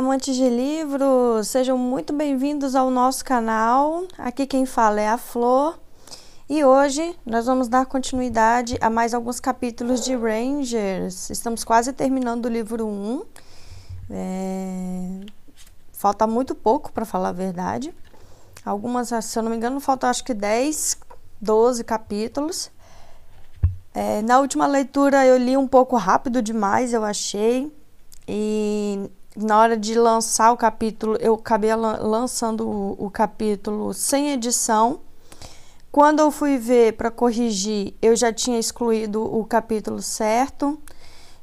amantes de livros, sejam muito bem-vindos ao nosso canal. Aqui quem fala é a Flor e hoje nós vamos dar continuidade a mais alguns capítulos de Rangers. Estamos quase terminando o livro 1. É... Falta muito pouco, para falar a verdade. Algumas, se eu não me engano, faltam acho que 10, 12 capítulos. É, na última leitura eu li um pouco rápido demais, eu achei. E na hora de lançar o capítulo, eu acabei lançando o, o capítulo sem edição. Quando eu fui ver para corrigir, eu já tinha excluído o capítulo certo.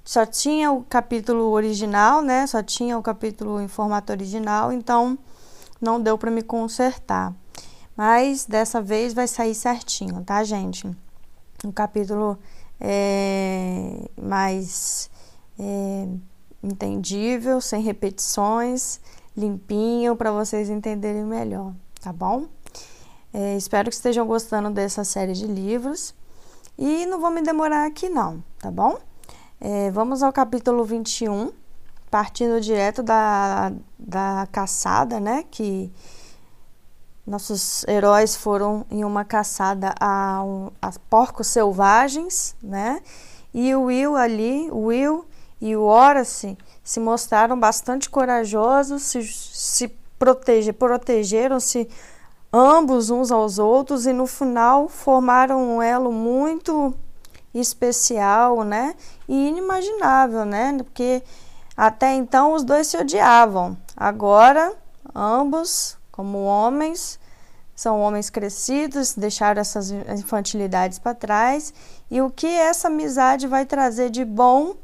Só tinha o capítulo original, né? Só tinha o capítulo em formato original, então não deu para me consertar. Mas dessa vez vai sair certinho, tá, gente? Um capítulo é, mais é, entendível, sem repetições, limpinho para vocês entenderem melhor, tá bom? É, espero que estejam gostando dessa série de livros e não vou me demorar aqui não, tá bom? É, vamos ao capítulo 21, partindo direto da, da caçada, né? Que nossos heróis foram em uma caçada a, a porcos selvagens, né? E o Will ali, o Will e o Horace se mostraram bastante corajosos, se, se protege, protegeram-se ambos uns aos outros e no final formaram um elo muito especial, né? E inimaginável, né? Porque até então os dois se odiavam. Agora, ambos, como homens, são homens crescidos, deixaram essas infantilidades para trás. E o que essa amizade vai trazer de bom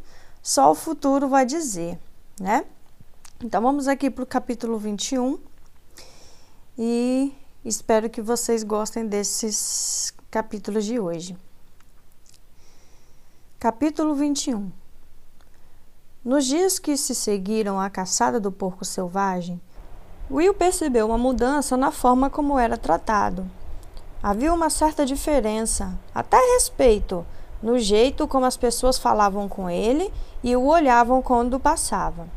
só o futuro vai dizer, né? Então vamos aqui para o capítulo 21 e espero que vocês gostem desses capítulos de hoje. Capítulo 21 Nos dias que se seguiram à caçada do porco selvagem, Will percebeu uma mudança na forma como era tratado. Havia uma certa diferença, até respeito, no jeito como as pessoas falavam com ele e o olhavam quando passava.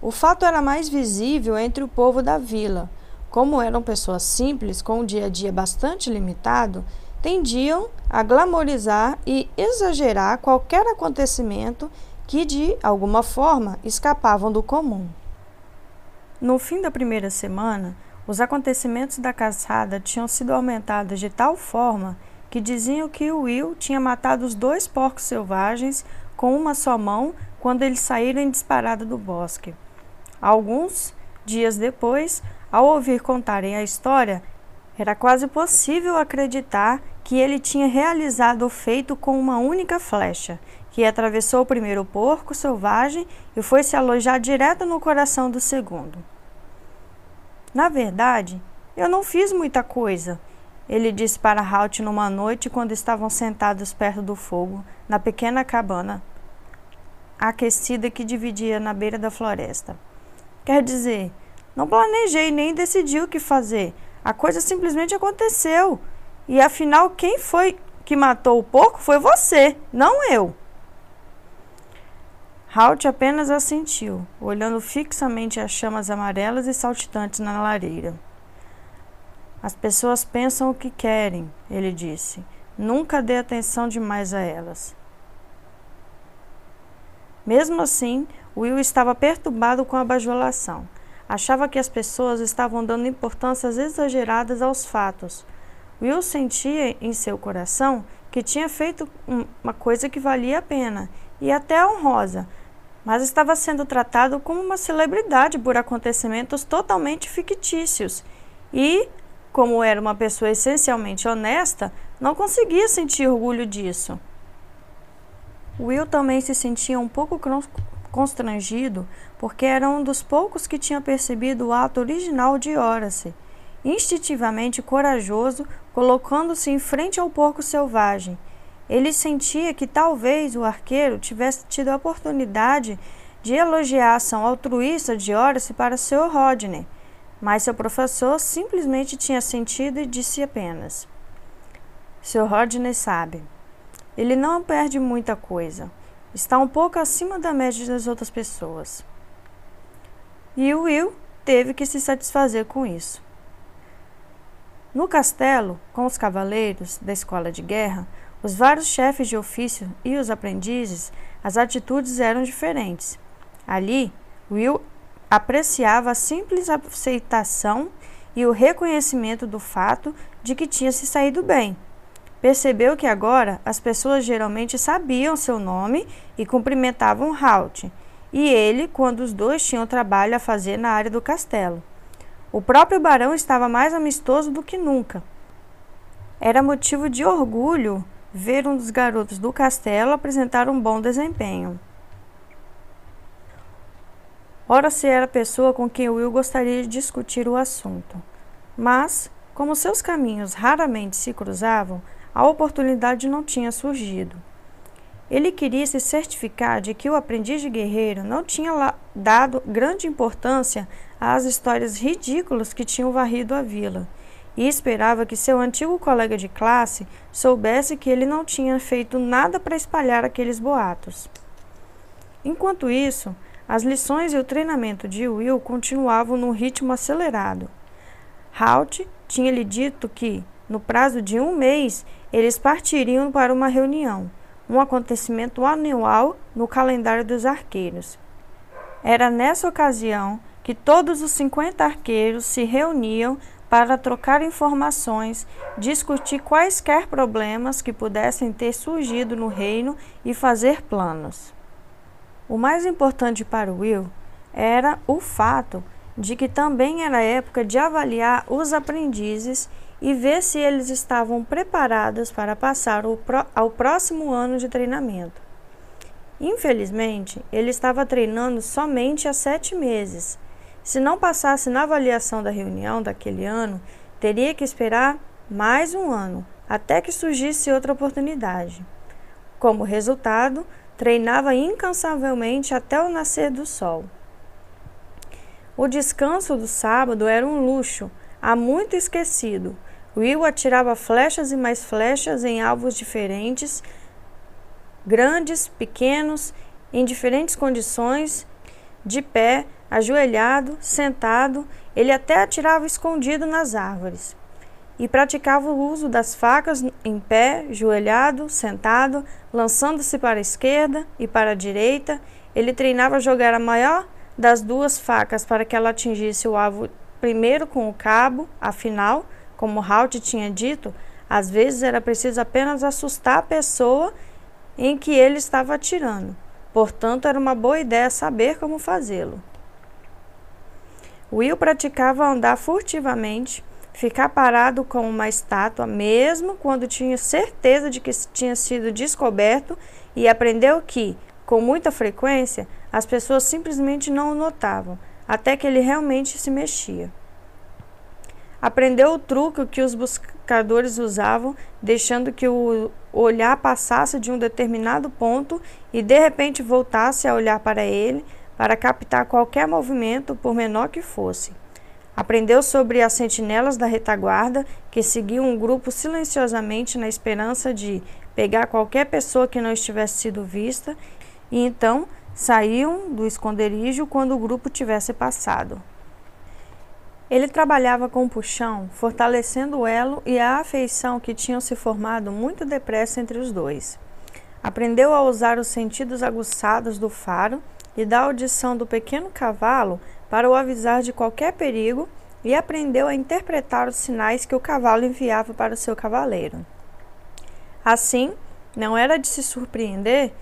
O fato era mais visível entre o povo da vila. Como eram pessoas simples, com um dia a dia bastante limitado, tendiam a glamorizar e exagerar qualquer acontecimento que, de alguma forma, escapavam do comum. No fim da primeira semana, os acontecimentos da caçada tinham sido aumentados de tal forma que diziam que Will tinha matado os dois porcos selvagens com uma só mão quando eles saíram em disparada do bosque. Alguns dias depois, ao ouvir contarem a história, era quase possível acreditar que ele tinha realizado o feito com uma única flecha, que atravessou o primeiro porco selvagem e foi se alojar direto no coração do segundo. Na verdade, eu não fiz muita coisa, ele disse para Halt numa noite quando estavam sentados perto do fogo, na pequena cabana aquecida que dividia na beira da floresta. Quer dizer, não planejei nem decidi o que fazer. A coisa simplesmente aconteceu. E afinal, quem foi que matou o porco foi você, não eu. Halt apenas assentiu, olhando fixamente as chamas amarelas e saltitantes na lareira. As pessoas pensam o que querem, ele disse. Nunca dê atenção demais a elas. Mesmo assim, Will estava perturbado com a bajulação. Achava que as pessoas estavam dando importâncias exageradas aos fatos. Will sentia em seu coração que tinha feito uma coisa que valia a pena e até honrosa, mas estava sendo tratado como uma celebridade por acontecimentos totalmente fictícios e como era uma pessoa essencialmente honesta, não conseguia sentir orgulho disso. Will também se sentia um pouco constrangido porque era um dos poucos que tinha percebido o ato original de Horace. Instintivamente corajoso, colocando-se em frente ao porco selvagem. Ele sentia que talvez o arqueiro tivesse tido a oportunidade de elogiar a ação altruísta de Horace para Sr. Rodney mas seu professor simplesmente tinha sentido e disse apenas: Seu Rodney sabe. Ele não perde muita coisa. Está um pouco acima da média das outras pessoas. e o Will teve que se satisfazer com isso. No castelo, com os cavaleiros da escola de guerra, os vários chefes de ofício e os aprendizes, as atitudes eram diferentes. Ali, Will apreciava a simples aceitação e o reconhecimento do fato de que tinha se saído bem. Percebeu que agora as pessoas geralmente sabiam seu nome e cumprimentavam Halt, e ele quando os dois tinham trabalho a fazer na área do castelo. O próprio barão estava mais amistoso do que nunca. Era motivo de orgulho ver um dos garotos do castelo apresentar um bom desempenho. Ora se era a pessoa com quem Will gostaria de discutir o assunto. Mas, como seus caminhos raramente se cruzavam, a oportunidade não tinha surgido. Ele queria se certificar de que o aprendiz de guerreiro não tinha dado grande importância às histórias ridículas que tinham varrido a vila, e esperava que seu antigo colega de classe soubesse que ele não tinha feito nada para espalhar aqueles boatos. Enquanto isso, as lições e o treinamento de Will continuavam num ritmo acelerado. Halt tinha lhe dito que, no prazo de um mês, eles partiriam para uma reunião, um acontecimento anual no calendário dos arqueiros. Era nessa ocasião que todos os 50 arqueiros se reuniam para trocar informações, discutir quaisquer problemas que pudessem ter surgido no reino e fazer planos. O mais importante para Will era o fato de que também era época de avaliar os aprendizes e ver se eles estavam preparados para passar ao próximo ano de treinamento. Infelizmente, ele estava treinando somente há sete meses. Se não passasse na avaliação da reunião daquele ano, teria que esperar mais um ano até que surgisse outra oportunidade. Como resultado, Treinava incansavelmente até o nascer do sol. O descanso do sábado era um luxo, há muito esquecido. Will atirava flechas e mais flechas em alvos diferentes, grandes, pequenos, em diferentes condições, de pé, ajoelhado, sentado, ele até atirava escondido nas árvores e praticava o uso das facas em pé, joelhado, sentado, lançando-se para a esquerda e para a direita. Ele treinava jogar a maior das duas facas para que ela atingisse o alvo primeiro com o cabo, afinal, como Halt tinha dito, às vezes era preciso apenas assustar a pessoa em que ele estava atirando. Portanto, era uma boa ideia saber como fazê-lo. Will praticava andar furtivamente ficar parado como uma estátua, mesmo quando tinha certeza de que tinha sido descoberto, e aprendeu que, com muita frequência, as pessoas simplesmente não o notavam, até que ele realmente se mexia. Aprendeu o truque que os buscadores usavam, deixando que o olhar passasse de um determinado ponto e de repente voltasse a olhar para ele para captar qualquer movimento, por menor que fosse. Aprendeu sobre as sentinelas da retaguarda, que seguiam um grupo silenciosamente na esperança de pegar qualquer pessoa que não estivesse sido vista, e então saíam do esconderijo quando o grupo tivesse passado. Ele trabalhava com puxão, fortalecendo o elo e a afeição que tinham se formado muito depressa entre os dois. Aprendeu a usar os sentidos aguçados do faro e da audição do pequeno cavalo para o avisar de qualquer perigo e aprendeu a interpretar os sinais que o cavalo enviava para o seu cavaleiro. Assim, não era de se surpreender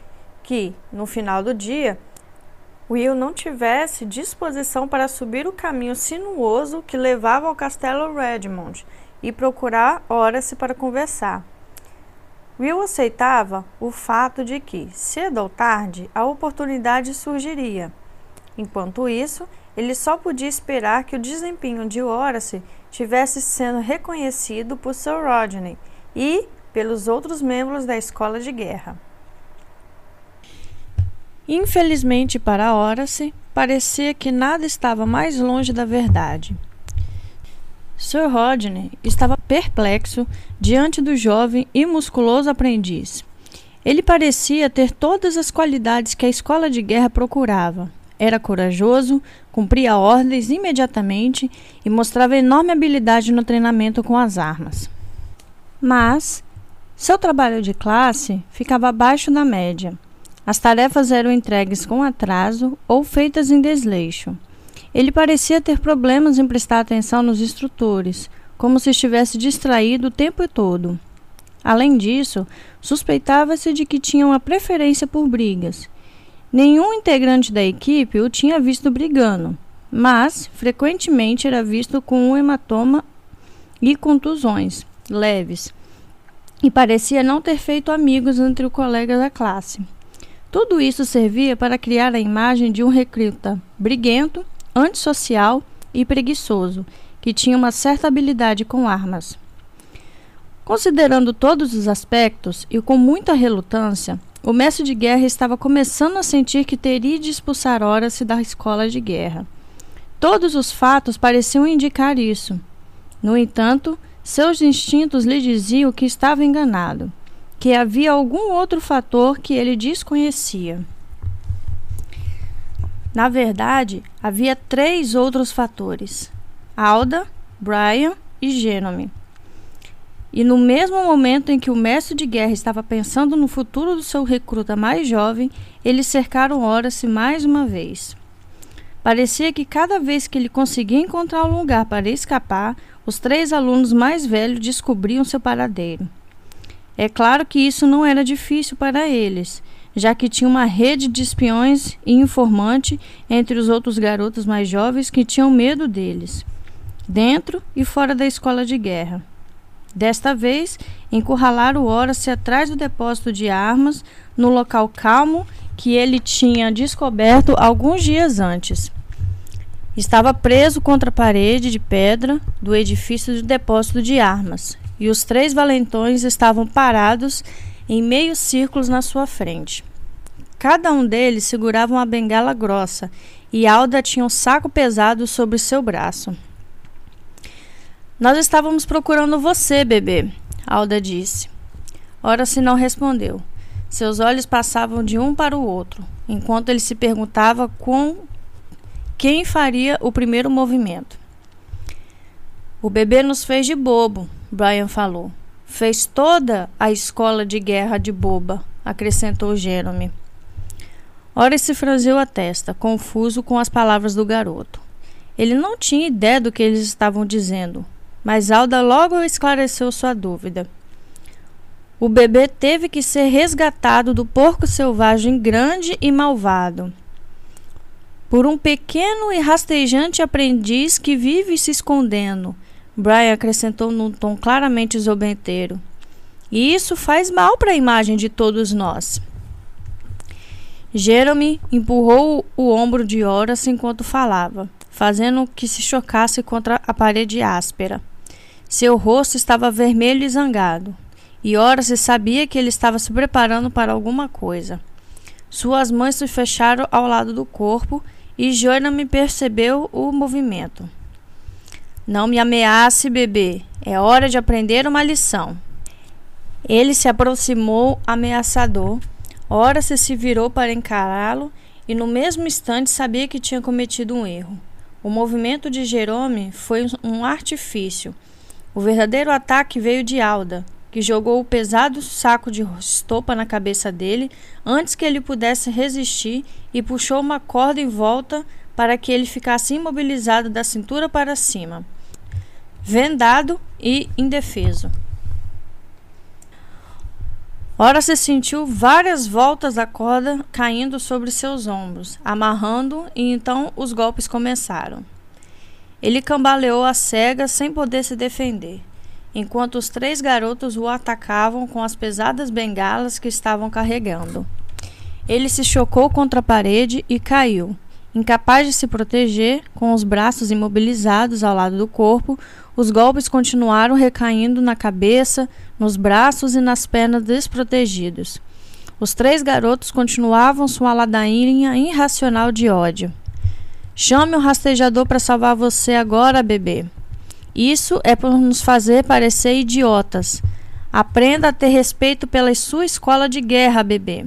que, no final do dia, Will não tivesse disposição para subir o caminho sinuoso que levava ao castelo Redmond e procurar horas para conversar. Will aceitava o fato de que, cedo ou tarde, a oportunidade surgiria. Enquanto isso, ele só podia esperar que o desempenho de Horace tivesse sendo reconhecido por Sir Rodney e pelos outros membros da escola de guerra. Infelizmente para Horace, parecia que nada estava mais longe da verdade. Sir Rodney estava perplexo diante do jovem e musculoso aprendiz. Ele parecia ter todas as qualidades que a escola de guerra procurava, Era corajoso, cumpria ordens imediatamente e mostrava enorme habilidade no treinamento com as armas. Mas seu trabalho de classe ficava abaixo da média. As tarefas eram entregues com atraso ou feitas em desleixo. Ele parecia ter problemas em prestar atenção nos instrutores, como se estivesse distraído o tempo todo. Além disso, suspeitava-se de que tinha uma preferência por brigas. Nenhum integrante da equipe o tinha visto brigando, mas frequentemente era visto com um hematoma e contusões leves, e parecia não ter feito amigos entre os colegas da classe. Tudo isso servia para criar a imagem de um recruta briguento, antissocial e preguiçoso, que tinha uma certa habilidade com armas. Considerando todos os aspectos e com muita relutância, o mestre de guerra estava começando a sentir que teria de expulsar Horace da escola de guerra. Todos os fatos pareciam indicar isso. No entanto, seus instintos lhe diziam que estava enganado que havia algum outro fator que ele desconhecia. Na verdade, havia três outros fatores: Alda, Brian e Genome. E no mesmo momento em que o mestre de guerra estava pensando no futuro do seu recruta mais jovem, eles cercaram Horace mais uma vez. Parecia que cada vez que ele conseguia encontrar um lugar para escapar, os três alunos mais velhos descobriam seu paradeiro. É claro que isso não era difícil para eles, já que tinha uma rede de espiões e informante entre os outros garotos mais jovens que tinham medo deles, dentro e fora da escola de guerra. Desta vez, encurralaram Horace atrás do depósito de armas, no local calmo que ele tinha descoberto alguns dias antes. Estava preso contra a parede de pedra do edifício do depósito de armas, e os três valentões estavam parados em meio círculos na sua frente. Cada um deles segurava uma bengala grossa e Alda tinha um saco pesado sobre seu braço. Nós estávamos procurando você, bebê, Alda disse. Ora se não respondeu. Seus olhos passavam de um para o outro, enquanto ele se perguntava com quem faria o primeiro movimento. O bebê nos fez de bobo, Brian falou. Fez toda a escola de guerra de boba, acrescentou Jeremy. Ora se franziu a testa, confuso com as palavras do garoto. Ele não tinha ideia do que eles estavam dizendo, mas Alda logo esclareceu sua dúvida. O bebê teve que ser resgatado do porco selvagem grande e malvado por um pequeno e rastejante aprendiz que vive se escondendo Brian acrescentou num tom claramente zombeteiro. E isso faz mal para a imagem de todos nós. Jeremy empurrou o ombro de Horace enquanto falava, fazendo que se chocasse contra a parede áspera. Seu rosto estava vermelho e zangado, e Horace sabia que ele estava se preparando para alguma coisa. Suas mãos se fecharam ao lado do corpo e Jeremy percebeu o movimento. Não me ameace, bebê. É hora de aprender uma lição. Ele se aproximou ameaçador. Ora se se virou para encará-lo e no mesmo instante sabia que tinha cometido um erro. O movimento de Jerome foi um artifício. O verdadeiro ataque veio de Alda, que jogou o pesado saco de estopa na cabeça dele antes que ele pudesse resistir e puxou uma corda em volta para que ele ficasse imobilizado da cintura para cima vendado e indefeso. Ora se sentiu várias voltas da corda caindo sobre seus ombros, amarrando, e então os golpes começaram. Ele cambaleou a cega sem poder se defender, enquanto os três garotos o atacavam com as pesadas bengalas que estavam carregando. Ele se chocou contra a parede e caiu. Incapaz de se proteger, com os braços imobilizados ao lado do corpo, os golpes continuaram recaindo na cabeça, nos braços e nas pernas desprotegidos. Os três garotos continuavam sua ladainha irracional de ódio. Chame o rastejador para salvar você agora, bebê. Isso é por nos fazer parecer idiotas. Aprenda a ter respeito pela sua escola de guerra, bebê.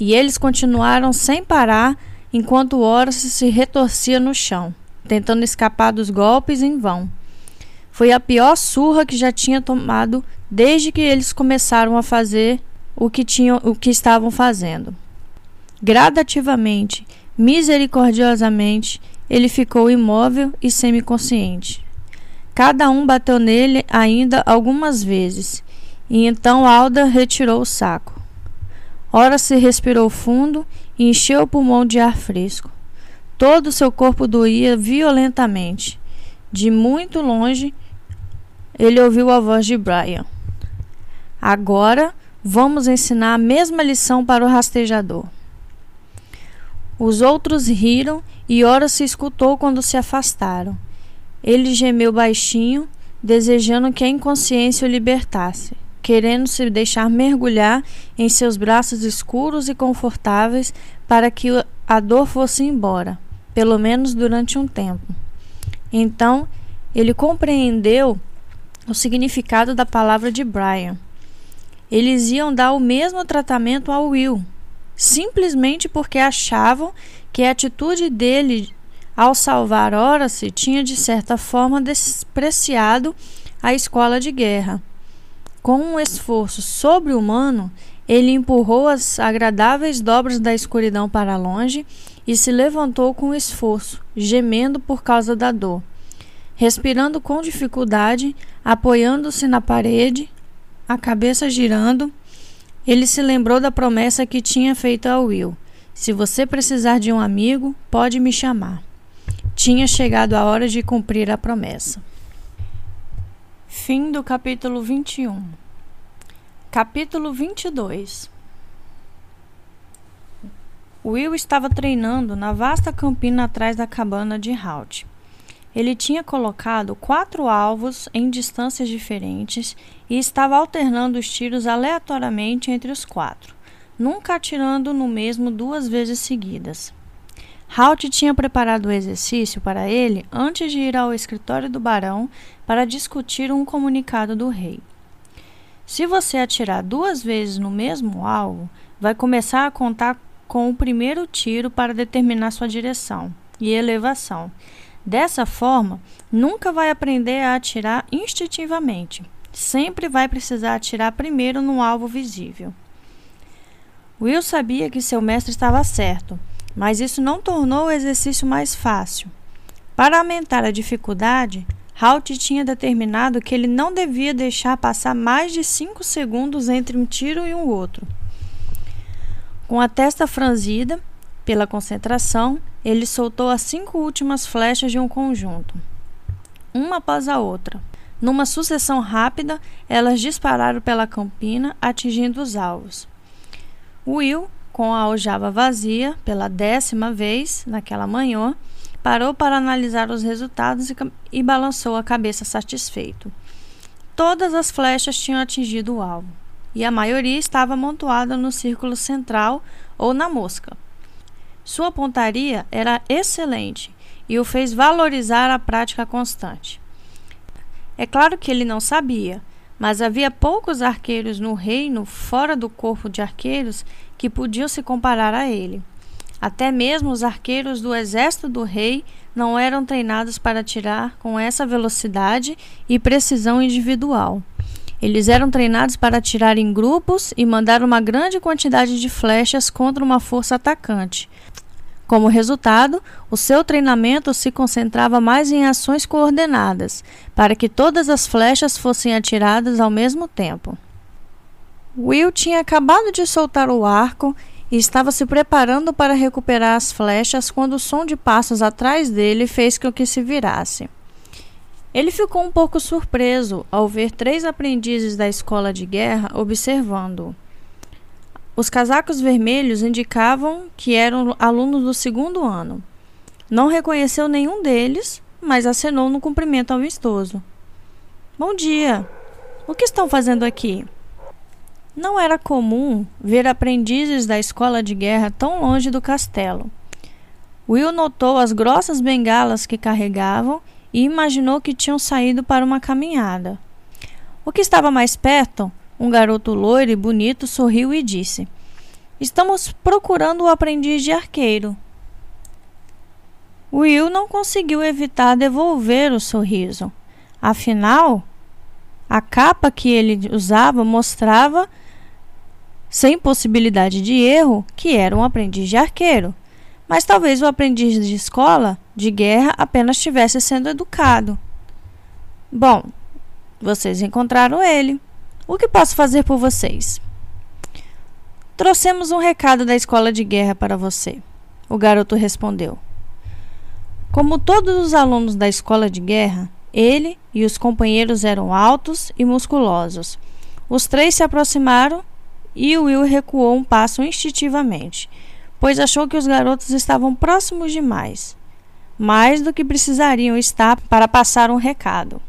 E eles continuaram sem parar enquanto Horace se retorcia no chão, tentando escapar dos golpes em vão. Foi a pior surra que já tinha tomado desde que eles começaram a fazer o que, tinham, o que estavam fazendo. Gradativamente, misericordiosamente, ele ficou imóvel e semiconsciente. Cada um bateu nele ainda algumas vezes, e então Alda retirou o saco. Ora se respirou fundo e encheu o pulmão de ar fresco. Todo o seu corpo doía violentamente. De muito longe, ele ouviu a voz de Brian. Agora vamos ensinar a mesma lição para o rastejador. Os outros riram e Ora se escutou quando se afastaram. Ele gemeu baixinho, desejando que a inconsciência o libertasse, querendo se deixar mergulhar em seus braços escuros e confortáveis para que a dor fosse embora, pelo menos durante um tempo. Então, ele compreendeu o significado da palavra de Brian. Eles iam dar o mesmo tratamento ao Will, simplesmente porque achavam que a atitude dele ao salvar Horace tinha de certa forma despreciado a escola de guerra. Com um esforço sobre-humano, ele empurrou as agradáveis dobras da escuridão para longe e se levantou com esforço, gemendo por causa da dor. Respirando com dificuldade, apoiando-se na parede, a cabeça girando, ele se lembrou da promessa que tinha feito a Will. Se você precisar de um amigo, pode me chamar. Tinha chegado a hora de cumprir a promessa. Fim do capítulo 21. Capítulo 22. Will estava treinando na vasta campina atrás da cabana de Halt. Ele tinha colocado quatro alvos em distâncias diferentes e estava alternando os tiros aleatoriamente entre os quatro, nunca atirando no mesmo duas vezes seguidas. Halt tinha preparado o exercício para ele antes de ir ao escritório do barão para discutir um comunicado do rei. Se você atirar duas vezes no mesmo alvo, vai começar a contar com o primeiro tiro para determinar sua direção e elevação Dessa forma, nunca vai aprender a atirar instintivamente. Sempre vai precisar atirar primeiro no alvo visível. Will sabia que seu mestre estava certo, mas isso não tornou o exercício mais fácil. Para aumentar a dificuldade, Halt tinha determinado que ele não devia deixar passar mais de cinco segundos entre um tiro e um outro. Com a testa franzida, pela concentração, ele soltou as cinco últimas flechas de um conjunto, uma após a outra. Numa sucessão rápida, elas dispararam pela campina, atingindo os alvos. Will, com a aljava vazia, pela décima vez naquela manhã, parou para analisar os resultados e, e balançou a cabeça satisfeito. Todas as flechas tinham atingido o alvo, e a maioria estava amontoada no círculo central ou na mosca. Sua pontaria era excelente e o fez valorizar a prática constante. É claro que ele não sabia, mas havia poucos arqueiros no reino fora do corpo de arqueiros que podiam se comparar a ele. Até mesmo os arqueiros do exército do rei não eram treinados para atirar com essa velocidade e precisão individual. Eles eram treinados para atirar em grupos e mandar uma grande quantidade de flechas contra uma força atacante, como resultado, o seu treinamento se concentrava mais em ações coordenadas, para que todas as flechas fossem atiradas ao mesmo tempo. Will tinha acabado de soltar o arco e estava se preparando para recuperar as flechas quando o som de passos atrás dele fez com que se virasse. Ele ficou um pouco surpreso ao ver três aprendizes da escola de guerra observando-o. Os casacos vermelhos indicavam que eram alunos do segundo ano. Não reconheceu nenhum deles, mas acenou no cumprimento amistoso. Bom dia! O que estão fazendo aqui? Não era comum ver aprendizes da escola de guerra tão longe do castelo. Will notou as grossas bengalas que carregavam e imaginou que tinham saído para uma caminhada. O que estava mais perto um garoto loiro e bonito sorriu e disse: Estamos procurando o aprendiz de arqueiro. Will não conseguiu evitar devolver o sorriso. Afinal, a capa que ele usava mostrava, sem possibilidade de erro, que era um aprendiz de arqueiro. Mas talvez o aprendiz de escola de guerra apenas estivesse sendo educado. Bom, vocês encontraram ele. O que posso fazer por vocês? Trouxemos um recado da escola de guerra para você, o garoto respondeu. Como todos os alunos da escola de guerra, ele e os companheiros eram altos e musculosos. Os três se aproximaram e Will recuou um passo instintivamente, pois achou que os garotos estavam próximos demais, mais do que precisariam estar para passar um recado.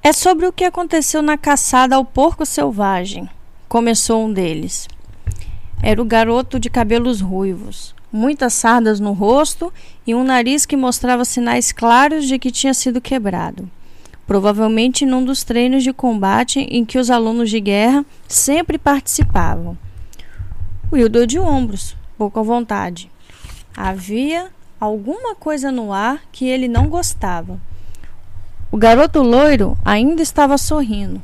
É sobre o que aconteceu na caçada ao porco selvagem, começou um deles. Era o garoto de cabelos ruivos muitas sardas no rosto e um nariz que mostrava sinais claros de que tinha sido quebrado. Provavelmente num dos treinos de combate em que os alunos de guerra sempre participavam. Will deu de ombros, pouco à vontade. Havia alguma coisa no ar que ele não gostava. O garoto loiro ainda estava sorrindo,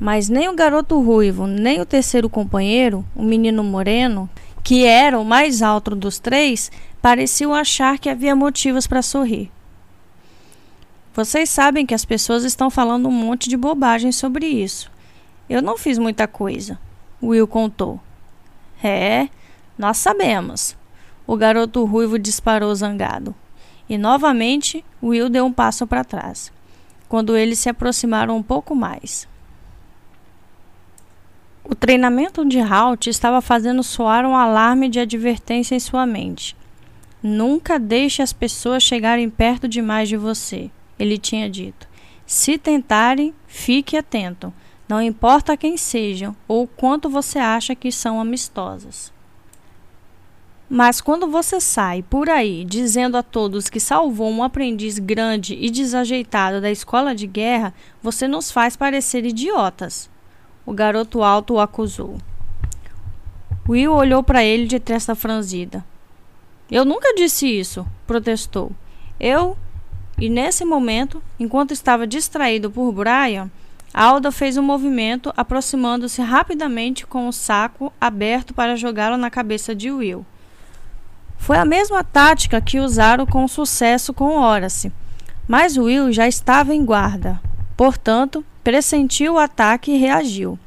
mas nem o garoto ruivo, nem o terceiro companheiro, o menino moreno, que era o mais alto dos três, pareciam achar que havia motivos para sorrir. Vocês sabem que as pessoas estão falando um monte de bobagem sobre isso. Eu não fiz muita coisa, Will contou. É, nós sabemos. O garoto ruivo disparou zangado. E novamente Will deu um passo para trás, quando eles se aproximaram um pouco mais. O treinamento de Halt estava fazendo soar um alarme de advertência em sua mente. Nunca deixe as pessoas chegarem perto demais de você, ele tinha dito. Se tentarem, fique atento. Não importa quem sejam ou quanto você acha que são amistosas. Mas quando você sai por aí dizendo a todos que salvou um aprendiz grande e desajeitado da escola de guerra, você nos faz parecer idiotas. O garoto alto o acusou. Will olhou para ele de testa franzida. Eu nunca disse isso, protestou. Eu. E nesse momento, enquanto estava distraído por Brian, Alda fez um movimento, aproximando-se rapidamente com o saco aberto para jogá-lo na cabeça de Will. Foi a mesma tática que usaram com sucesso com Horace, mas Will já estava em guarda. Portanto, pressentiu o ataque e reagiu.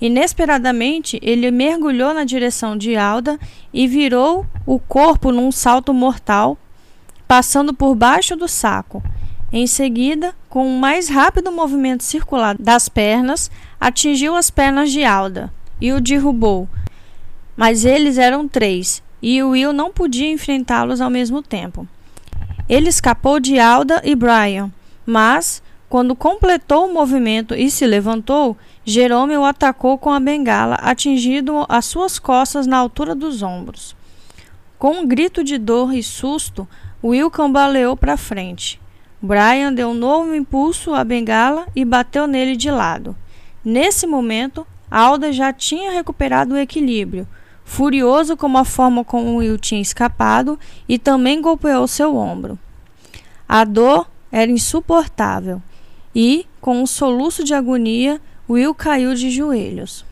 Inesperadamente, ele mergulhou na direção de Alda e virou o corpo num salto mortal, passando por baixo do saco. Em seguida, com um mais rápido movimento circular das pernas, atingiu as pernas de Alda e o derrubou. Mas eles eram três e Will não podia enfrentá-los ao mesmo tempo. Ele escapou de Alda e Brian, mas quando completou o movimento e se levantou, Jerome o atacou com a bengala, atingindo as suas costas na altura dos ombros. Com um grito de dor e susto, Will cambaleou para frente. Brian deu um novo impulso à bengala e bateu nele de lado. Nesse momento, Alda já tinha recuperado o equilíbrio, furioso com a forma como Will tinha escapado e também golpeou seu ombro. A dor era insuportável e, com um soluço de agonia, Will caiu de joelhos.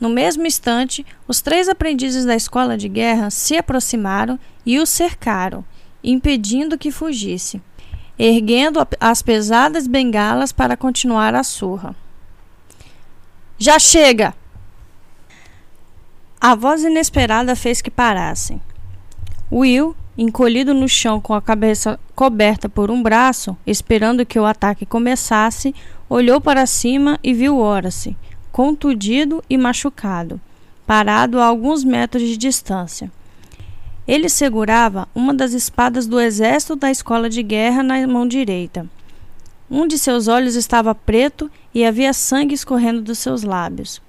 No mesmo instante, os três aprendizes da escola de guerra se aproximaram e o cercaram, impedindo que fugisse, erguendo as pesadas bengalas para continuar a surra. Já chega! A voz inesperada fez que parassem. Will encolhido no chão com a cabeça coberta por um braço, esperando que o ataque começasse, olhou para cima e viu Horace, contundido e machucado, parado a alguns metros de distância. Ele segurava uma das espadas do exército da escola de guerra na mão direita. Um de seus olhos estava preto e havia sangue escorrendo dos seus lábios.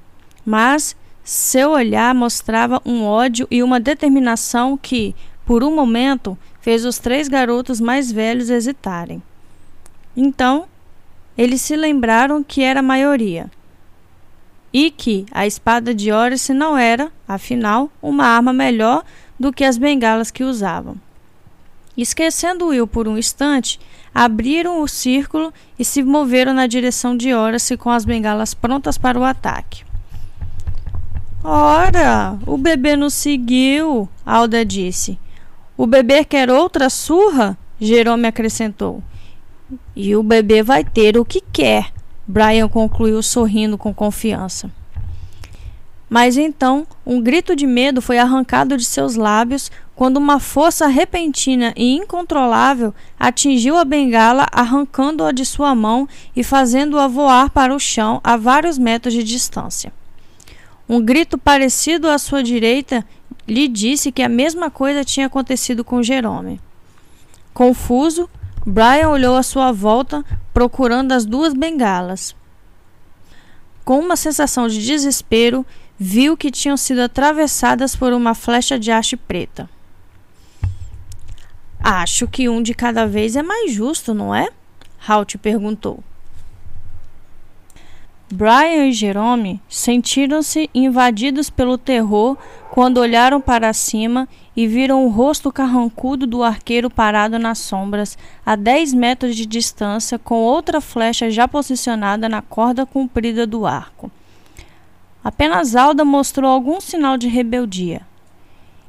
Mas seu olhar mostrava um ódio e uma determinação que, por um momento, fez os três garotos mais velhos hesitarem. Então, eles se lembraram que era a maioria e que a espada de Orice não era, afinal, uma arma melhor do que as bengalas que usavam. Esquecendo Will por um instante, abriram o círculo e se moveram na direção de Horace com as bengalas prontas para o ataque. Ora, o bebê nos seguiu, Alda disse. O bebê quer outra surra? Jerome acrescentou. E o bebê vai ter o que quer, Brian concluiu sorrindo com confiança. Mas então um grito de medo foi arrancado de seus lábios quando uma força repentina e incontrolável atingiu a bengala, arrancando-a de sua mão e fazendo-a voar para o chão a vários metros de distância. Um grito parecido à sua direita lhe disse que a mesma coisa tinha acontecido com Jerome. Confuso, Brian olhou à sua volta, procurando as duas bengalas. Com uma sensação de desespero, viu que tinham sido atravessadas por uma flecha de haste preta. Acho que um de cada vez é mais justo, não é? Halt perguntou. Brian e Jerome sentiram-se invadidos pelo terror quando olharam para cima e viram o rosto carrancudo do arqueiro parado nas sombras, a dez metros de distância, com outra flecha já posicionada na corda comprida do arco. Apenas Alda mostrou algum sinal de rebeldia.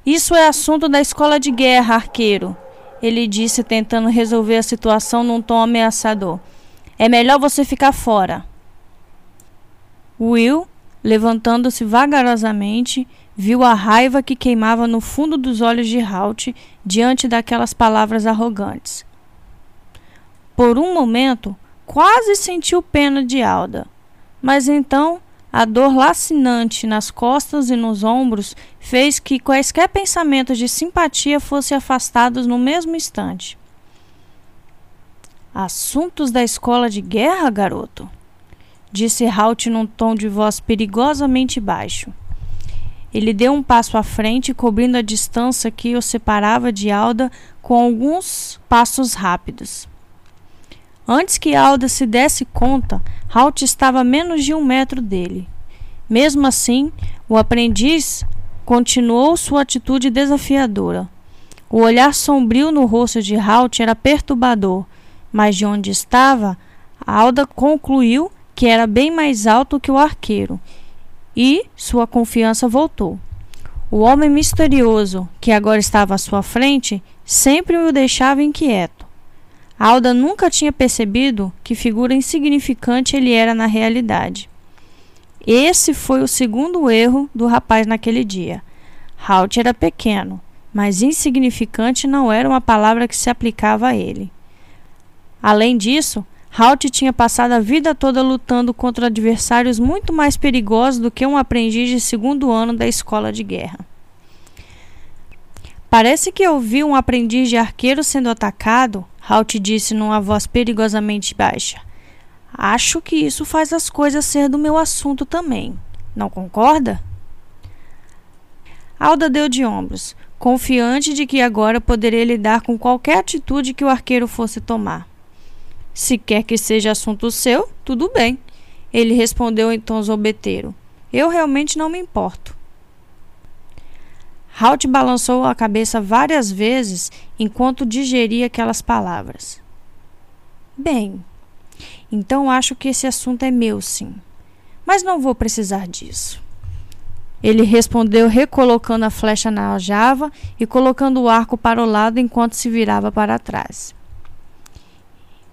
Isso é assunto da escola de guerra, arqueiro, ele disse, tentando resolver a situação num tom ameaçador. É melhor você ficar fora. Will, levantando-se vagarosamente, viu a raiva que queimava no fundo dos olhos de Halt diante daquelas palavras arrogantes. Por um momento, quase sentiu pena de Alda, mas então a dor lacinante nas costas e nos ombros fez que quaisquer pensamentos de simpatia fossem afastados no mesmo instante. Assuntos da escola de guerra, garoto? disse Halt num tom de voz perigosamente baixo. Ele deu um passo à frente, cobrindo a distância que o separava de Alda com alguns passos rápidos. Antes que Alda se desse conta, Halt estava a menos de um metro dele. Mesmo assim, o aprendiz continuou sua atitude desafiadora. O olhar sombrio no rosto de Halt era perturbador, mas de onde estava, Alda concluiu que era bem mais alto que o arqueiro, e sua confiança voltou. O homem misterioso, que agora estava à sua frente, sempre o deixava inquieto. Alda nunca tinha percebido que figura insignificante ele era na realidade. Esse foi o segundo erro do rapaz naquele dia. Halt era pequeno, mas insignificante não era uma palavra que se aplicava a ele. Além disso, Halt tinha passado a vida toda lutando contra adversários muito mais perigosos do que um aprendiz de segundo ano da escola de guerra. Parece que ouvi um aprendiz de arqueiro sendo atacado, Halt disse numa voz perigosamente baixa. Acho que isso faz as coisas ser do meu assunto também. Não concorda? Alda deu de ombros, confiante de que agora poderia lidar com qualquer atitude que o arqueiro fosse tomar. Se quer que seja assunto seu, tudo bem. Ele respondeu em tom zombeteiro. Eu realmente não me importo. Halt balançou a cabeça várias vezes enquanto digeria aquelas palavras. Bem, então acho que esse assunto é meu, sim. Mas não vou precisar disso. Ele respondeu, recolocando a flecha na aljava e colocando o arco para o lado enquanto se virava para trás.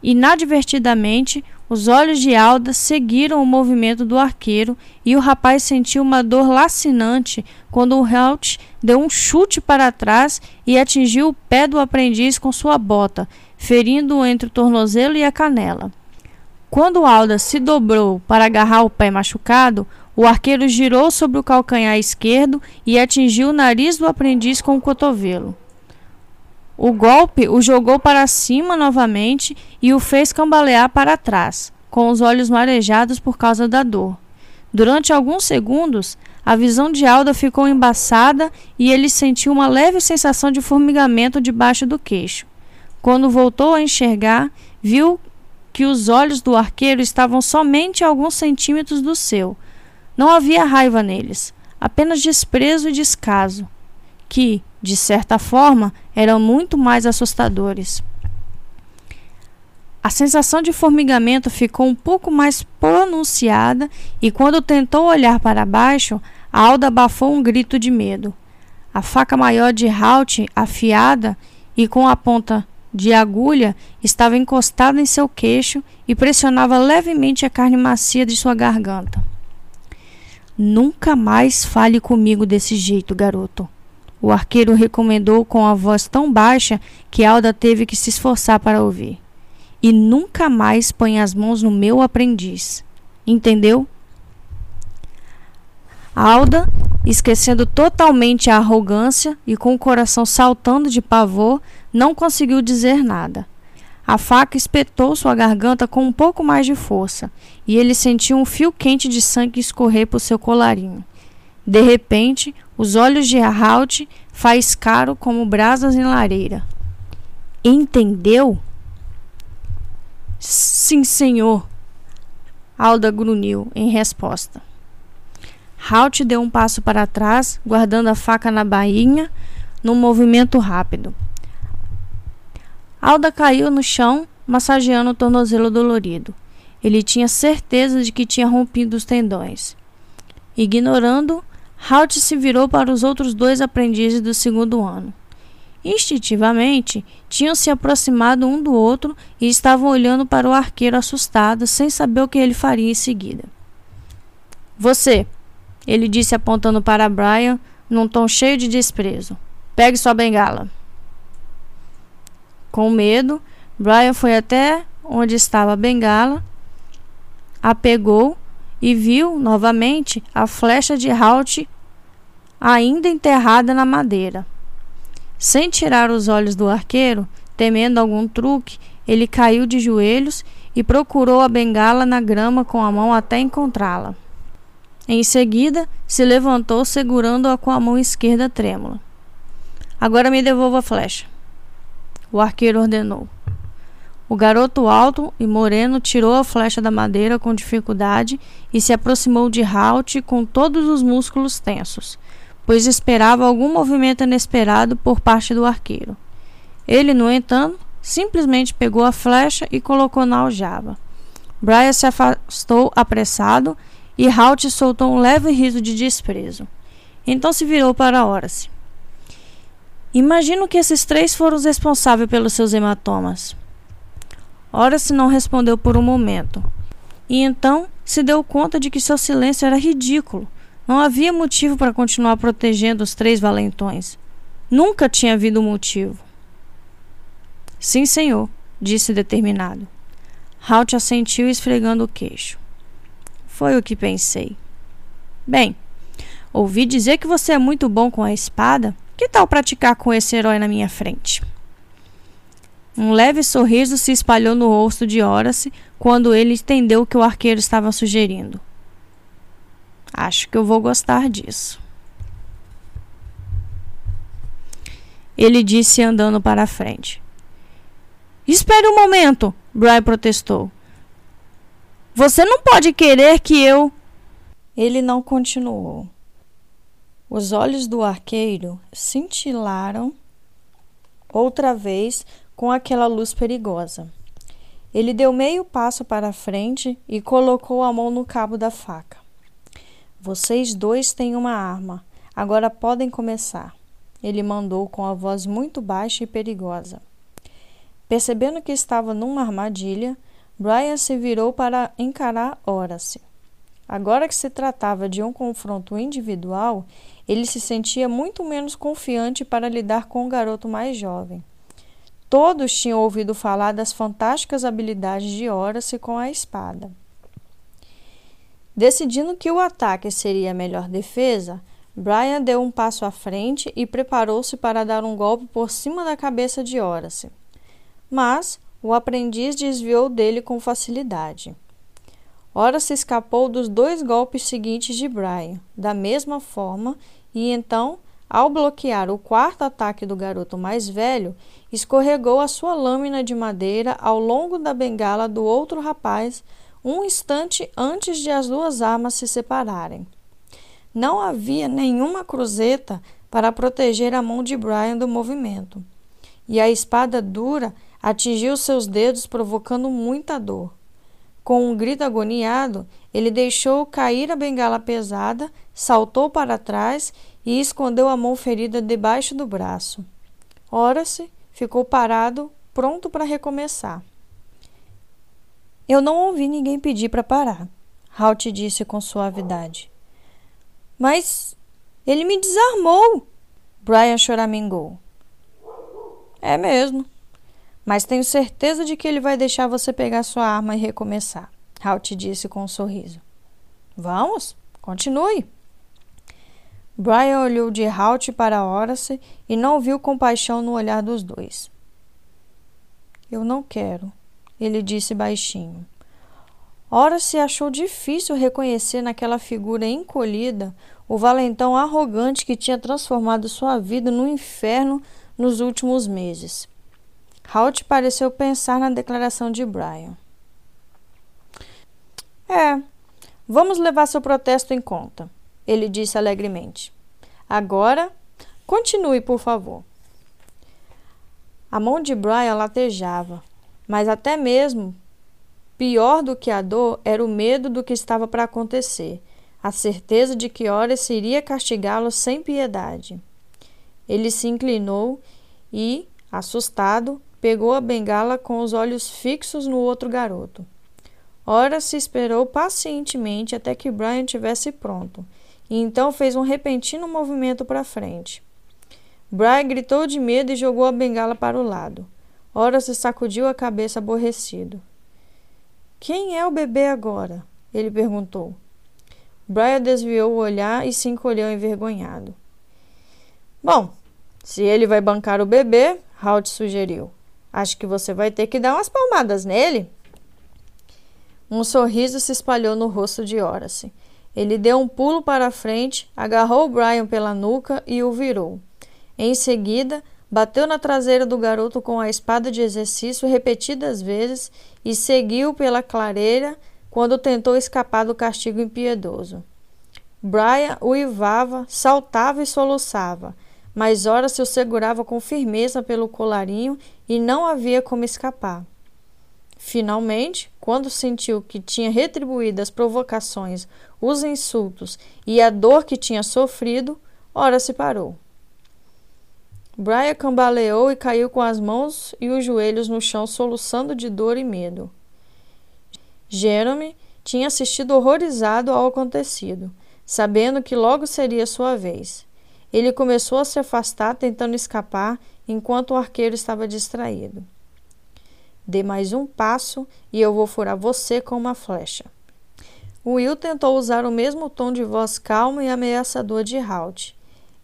Inadvertidamente, os olhos de Alda seguiram o movimento do arqueiro e o rapaz sentiu uma dor lacinante quando o Halt deu um chute para trás e atingiu o pé do aprendiz com sua bota, ferindo-o entre o tornozelo e a canela. Quando Alda se dobrou para agarrar o pé machucado, o arqueiro girou sobre o calcanhar esquerdo e atingiu o nariz do aprendiz com o cotovelo. O golpe o jogou para cima novamente e o fez cambalear para trás, com os olhos marejados por causa da dor. Durante alguns segundos, a visão de Alda ficou embaçada e ele sentiu uma leve sensação de formigamento debaixo do queixo. Quando voltou a enxergar, viu que os olhos do arqueiro estavam somente a alguns centímetros do seu. Não havia raiva neles, apenas desprezo e descaso, que, de certa forma, eram muito mais assustadores. A sensação de formigamento ficou um pouco mais pronunciada e quando tentou olhar para baixo, Alda abafou um grito de medo. A faca maior de Halt, afiada e com a ponta de agulha, estava encostada em seu queixo e pressionava levemente a carne macia de sua garganta. Nunca mais fale comigo desse jeito, garoto. O arqueiro recomendou com a voz tão baixa que Alda teve que se esforçar para ouvir. E nunca mais ponha as mãos no meu aprendiz. Entendeu? Alda, esquecendo totalmente a arrogância e com o coração saltando de pavor, não conseguiu dizer nada. A faca espetou sua garganta com um pouco mais de força, e ele sentiu um fio quente de sangue escorrer por seu colarinho. De repente, os olhos de Halt faiscaram como brasas em lareira. Entendeu? Sim, senhor. Alda grunhiu em resposta. Halt deu um passo para trás, guardando a faca na bainha, num movimento rápido. Alda caiu no chão, massageando o tornozelo dolorido. Ele tinha certeza de que tinha rompido os tendões. Ignorando, Halt se virou para os outros dois aprendizes do segundo ano. Instintivamente, tinham se aproximado um do outro e estavam olhando para o arqueiro assustado, sem saber o que ele faria em seguida. Você, ele disse apontando para Brian num tom cheio de desprezo. Pegue sua bengala. Com medo, Brian foi até onde estava a bengala, a pegou e viu novamente a flecha de Halt ainda enterrada na madeira. Sem tirar os olhos do arqueiro, temendo algum truque, ele caiu de joelhos e procurou a bengala na grama com a mão até encontrá-la. Em seguida, se levantou segurando-a com a mão esquerda trêmula. Agora me devolva a flecha. O arqueiro ordenou. O garoto alto e moreno tirou a flecha da madeira com dificuldade e se aproximou de Halt com todos os músculos tensos, pois esperava algum movimento inesperado por parte do arqueiro. Ele, no entanto, simplesmente pegou a flecha e colocou na aljava. Brian se afastou apressado e Halt soltou um leve riso de desprezo. Então se virou para Horace. Imagino que esses três foram os responsáveis pelos seus hematomas. Horace não respondeu por um momento. E então se deu conta de que seu silêncio era ridículo. Não havia motivo para continuar protegendo os três valentões. Nunca tinha havido motivo. Sim, senhor, disse determinado. Halt assentiu esfregando o queixo. Foi o que pensei. Bem, ouvi dizer que você é muito bom com a espada. Que tal praticar com esse herói na minha frente? Um leve sorriso se espalhou no rosto de Horace quando ele entendeu o que o arqueiro estava sugerindo. Acho que eu vou gostar disso. Ele disse andando para a frente. Espere um momento, Brian protestou. Você não pode querer que eu. Ele não continuou. Os olhos do arqueiro cintilaram outra vez com aquela luz perigosa. Ele deu meio passo para frente e colocou a mão no cabo da faca. Vocês dois têm uma arma. Agora podem começar. Ele mandou com a voz muito baixa e perigosa. Percebendo que estava numa armadilha, Brian se virou para encarar Horace. Agora que se tratava de um confronto individual, ele se sentia muito menos confiante para lidar com o garoto mais jovem. Todos tinham ouvido falar das fantásticas habilidades de Horace com a espada. Decidindo que o ataque seria a melhor defesa, Brian deu um passo à frente e preparou-se para dar um golpe por cima da cabeça de Horace. Mas o aprendiz desviou dele com facilidade. Ora se escapou dos dois golpes seguintes de Brian, da mesma forma, e então, ao bloquear o quarto ataque do garoto mais velho, escorregou a sua lâmina de madeira ao longo da bengala do outro rapaz, um instante antes de as duas armas se separarem. Não havia nenhuma cruzeta para proteger a mão de Brian do movimento, e a espada dura atingiu seus dedos, provocando muita dor. Com um grito agoniado, ele deixou cair a bengala pesada, saltou para trás e escondeu a mão ferida debaixo do braço. Horace ficou parado, pronto para recomeçar. Eu não ouvi ninguém pedir para parar, Halt disse com suavidade. Mas ele me desarmou, Brian choramingou. É mesmo. Mas tenho certeza de que ele vai deixar você pegar sua arma e recomeçar, Halt disse com um sorriso. Vamos, continue. Brian olhou de Halt para Horace e não viu compaixão no olhar dos dois. Eu não quero, ele disse baixinho. Horace achou difícil reconhecer naquela figura encolhida o valentão arrogante que tinha transformado sua vida no inferno nos últimos meses. Halt pareceu pensar na declaração de Brian. É, vamos levar seu protesto em conta, ele disse alegremente. Agora, continue, por favor. A mão de Brian latejava, mas até mesmo pior do que a dor era o medo do que estava para acontecer, a certeza de que Horace iria castigá-lo sem piedade. Ele se inclinou e, assustado, pegou a bengala com os olhos fixos no outro garoto. Ora se esperou pacientemente até que Brian tivesse pronto, e então fez um repentino movimento para frente. Brian gritou de medo e jogou a bengala para o lado. Ora se sacudiu a cabeça aborrecido. Quem é o bebê agora? ele perguntou. Brian desviou o olhar e se encolheu envergonhado. Bom, se ele vai bancar o bebê, Halt sugeriu. Acho que você vai ter que dar umas palmadas nele. Um sorriso se espalhou no rosto de Horace. Ele deu um pulo para a frente, agarrou Brian pela nuca e o virou. Em seguida, bateu na traseira do garoto com a espada de exercício repetidas vezes e seguiu pela clareira quando tentou escapar do castigo impiedoso. Brian uivava, saltava e soluçava, mas ora se o segurava com firmeza pelo colarinho e não havia como escapar. Finalmente, quando sentiu que tinha retribuído as provocações, os insultos e a dor que tinha sofrido, ora se parou. Brian cambaleou e caiu com as mãos e os joelhos no chão, soluçando de dor e medo. Jeremy tinha assistido horrorizado ao acontecido, sabendo que logo seria sua vez. Ele começou a se afastar, tentando escapar, enquanto o arqueiro estava distraído. Dê mais um passo e eu vou furar você com uma flecha. Will tentou usar o mesmo tom de voz calmo e ameaçador de Halt.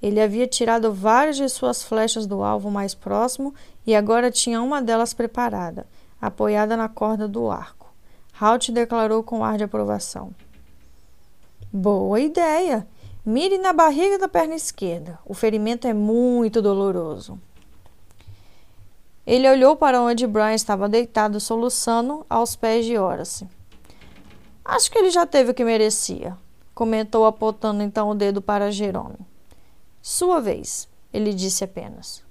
Ele havia tirado várias de suas flechas do alvo mais próximo e agora tinha uma delas preparada, apoiada na corda do arco. Halt declarou com ar de aprovação. Boa ideia! Mire na barriga da perna esquerda. O ferimento é muito doloroso. Ele olhou para onde Brian estava deitado, soluçando, aos pés de Horace. Acho que ele já teve o que merecia, comentou, apontando então o dedo para Jerome. Sua vez, ele disse apenas.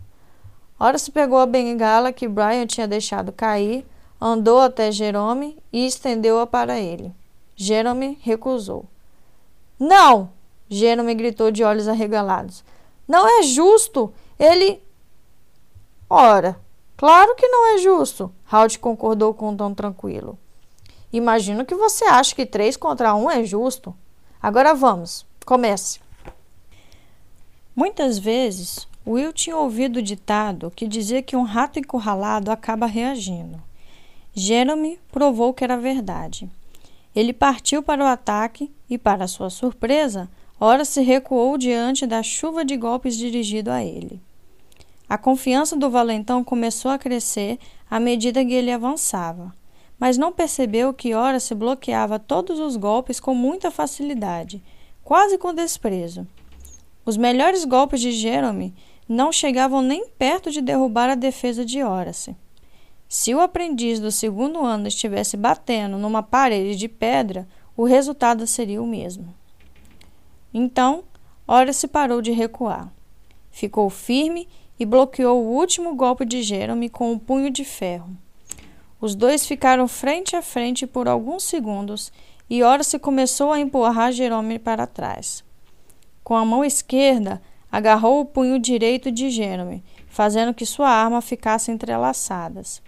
Horace pegou a bengala que Brian tinha deixado cair, andou até Jerome e estendeu-a para ele. Jerome recusou. Não! Gênome gritou de olhos arregalados. Não é justo! Ele. Ora, claro que não é justo, Halt concordou com um tom tranquilo. Imagino que você acha que três contra um é justo. Agora vamos, comece. Muitas vezes, Will tinha ouvido o ditado que dizia que um rato encurralado acaba reagindo. Jeremy provou que era verdade. Ele partiu para o ataque e, para sua surpresa, ora se recuou diante da chuva de golpes dirigido a ele. A confiança do valentão começou a crescer à medida que ele avançava, mas não percebeu que ora se bloqueava todos os golpes com muita facilidade, quase com desprezo. Os melhores golpes de Jerome não chegavam nem perto de derrubar a defesa de Horace. Se o aprendiz do segundo ano estivesse batendo numa parede de pedra, o resultado seria o mesmo. Então, Horace parou de recuar. ficou firme e bloqueou o último golpe de Jeremy com o um punho de ferro. Os dois ficaram frente a frente por alguns segundos e Horace começou a empurrar Jerome para trás. Com a mão esquerda, agarrou o punho direito de Jerome, fazendo que sua arma ficasse entrelaçadas.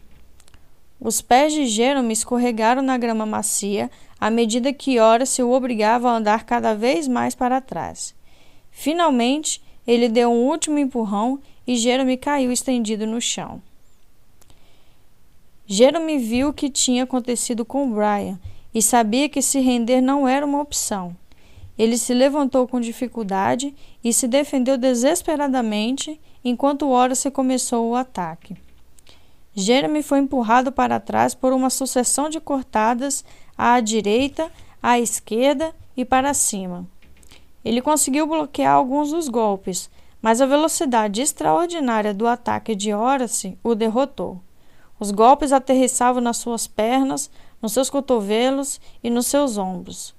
Os pés de Jerome escorregaram na grama macia à medida que Horace o obrigava a andar cada vez mais para trás. Finalmente, ele deu um último empurrão e Jerome caiu estendido no chão. Jerome viu o que tinha acontecido com Brian e sabia que se render não era uma opção. Ele se levantou com dificuldade e se defendeu desesperadamente enquanto Horace começou o ataque. Jeremy foi empurrado para trás por uma sucessão de cortadas à direita, à esquerda e para cima. Ele conseguiu bloquear alguns dos golpes, mas a velocidade extraordinária do ataque de Horace o derrotou. Os golpes aterrissavam nas suas pernas, nos seus cotovelos e nos seus ombros.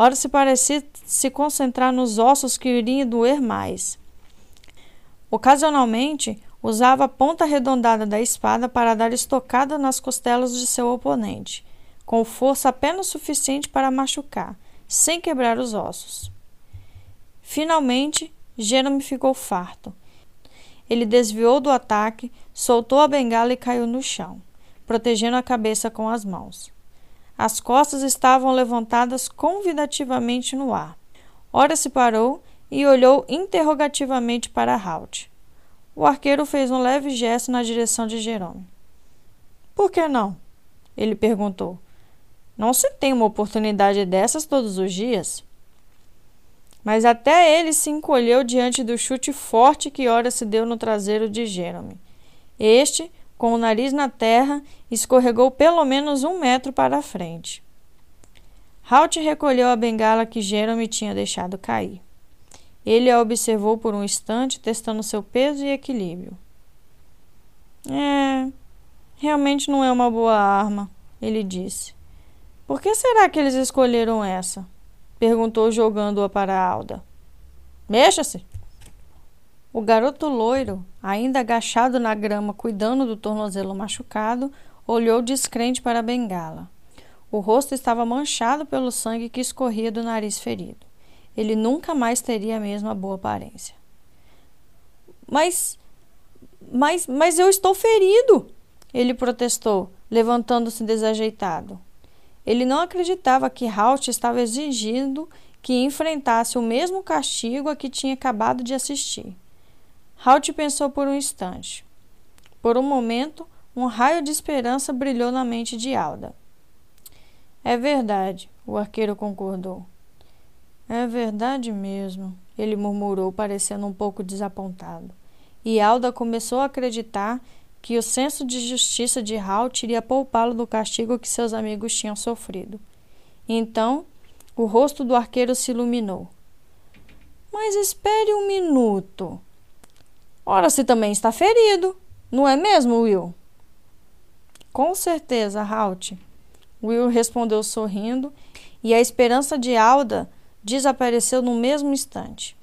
Horace parecia se concentrar nos ossos que iriam doer mais. Ocasionalmente, usava a ponta arredondada da espada para dar estocada nas costelas de seu oponente, com força apenas suficiente para machucar, sem quebrar os ossos. Finalmente, Jerome ficou farto. Ele desviou do ataque, soltou a bengala e caiu no chão, protegendo a cabeça com as mãos. As costas estavam levantadas convidativamente no ar. Ora se parou e olhou interrogativamente para Halt. O arqueiro fez um leve gesto na direção de Jerome. Por que não? Ele perguntou. Não se tem uma oportunidade dessas todos os dias mas até ele se encolheu diante do chute forte que ora se deu no traseiro de Jerome. Este, com o nariz na terra, escorregou pelo menos um metro para a frente. Halt recolheu a bengala que Jerome tinha deixado cair. Ele a observou por um instante, testando seu peso e equilíbrio. É, realmente não é uma boa arma, ele disse. Por que será que eles escolheram essa? perguntou jogando-a para Alda. Mexa-se! O garoto loiro, ainda agachado na grama cuidando do tornozelo machucado, olhou descrente para a bengala. O rosto estava manchado pelo sangue que escorria do nariz ferido. Ele nunca mais teria a mesma boa aparência. Mas. Mas. Mas eu estou ferido! Ele protestou, levantando-se desajeitado. Ele não acreditava que Halt estava exigindo que enfrentasse o mesmo castigo a que tinha acabado de assistir. Halt pensou por um instante. Por um momento, um raio de esperança brilhou na mente de Alda. É verdade, o arqueiro concordou. É verdade mesmo, ele murmurou, parecendo um pouco desapontado. E Alda começou a acreditar que o senso de justiça de Halt iria poupá-lo do castigo que seus amigos tinham sofrido. Então, o rosto do arqueiro se iluminou. Mas espere um minuto. Ora, se também está ferido, não é mesmo, Will? Com certeza, Halt. Will respondeu sorrindo, e a esperança de Alda desapareceu no mesmo instante.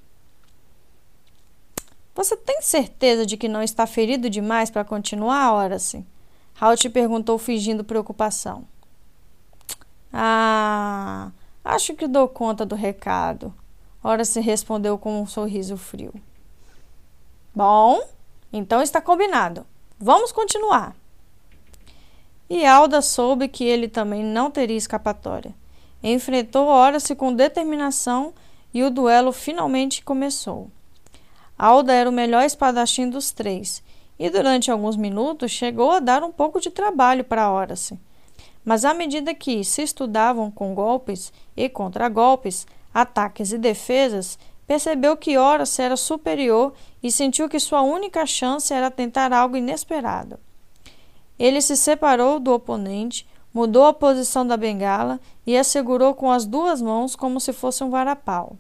Você tem certeza de que não está ferido demais para continuar, Horace? Halt perguntou, fingindo preocupação. Ah, acho que dou conta do recado. Horace respondeu com um sorriso frio. Bom, então está combinado. Vamos continuar. E Alda soube que ele também não teria escapatória. Enfrentou Horace com determinação e o duelo finalmente começou. Alda era o melhor espadachim dos três, e durante alguns minutos chegou a dar um pouco de trabalho para Horace. Mas à medida que se estudavam com golpes e contragolpes, ataques e defesas, percebeu que Horace era superior e sentiu que sua única chance era tentar algo inesperado. Ele se separou do oponente, mudou a posição da bengala e a segurou com as duas mãos como se fosse um varapau.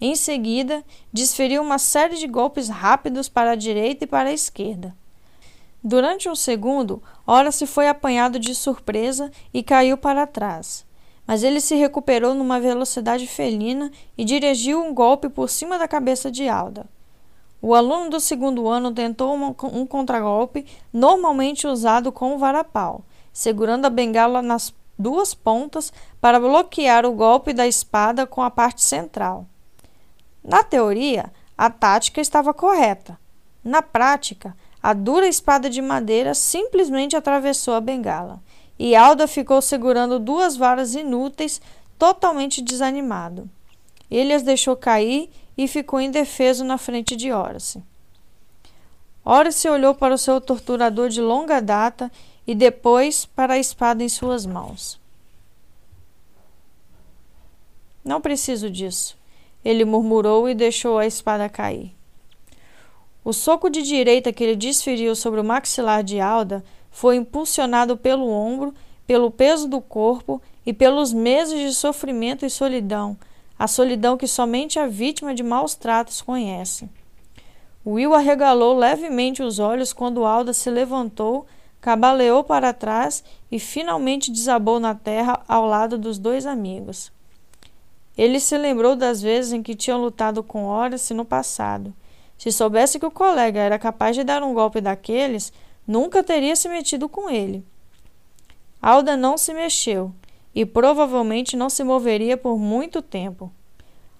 Em seguida, desferiu uma série de golpes rápidos para a direita e para a esquerda. Durante um segundo, Horace foi apanhado de surpresa e caiu para trás. Mas ele se recuperou numa velocidade felina e dirigiu um golpe por cima da cabeça de Alda. O aluno do segundo ano tentou um contragolpe, normalmente usado com o varapau, segurando a bengala nas duas pontas para bloquear o golpe da espada com a parte central. Na teoria, a tática estava correta. Na prática, a dura espada de madeira simplesmente atravessou a bengala, e Alda ficou segurando duas varas inúteis, totalmente desanimado. Ele as deixou cair e ficou indefeso na frente de Horace. Horace olhou para o seu torturador de longa data e depois para a espada em suas mãos. Não preciso disso, ele murmurou e deixou a espada cair. O soco de direita que ele desferiu sobre o maxilar de Alda foi impulsionado pelo ombro, pelo peso do corpo e pelos meses de sofrimento e solidão a solidão que somente a vítima de maus tratos conhece. Will arregalou levemente os olhos quando Alda se levantou, cabaleou para trás e finalmente desabou na terra ao lado dos dois amigos. Ele se lembrou das vezes em que tinham lutado com Horace no passado. Se soubesse que o colega era capaz de dar um golpe daqueles, nunca teria se metido com ele. Alda não se mexeu, e provavelmente não se moveria por muito tempo.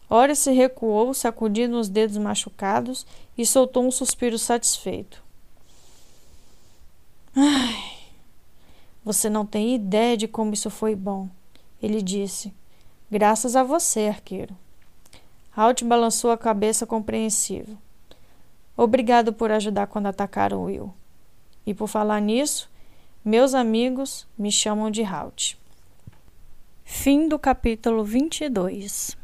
Ora se recuou, sacudindo os dedos machucados e soltou um suspiro satisfeito. Ai, você não tem ideia de como isso foi bom, ele disse. Graças a você, arqueiro. Halt balançou a cabeça compreensivo. Obrigado por ajudar quando atacaram Will. E por falar nisso, meus amigos me chamam de Halt. Fim do capítulo 22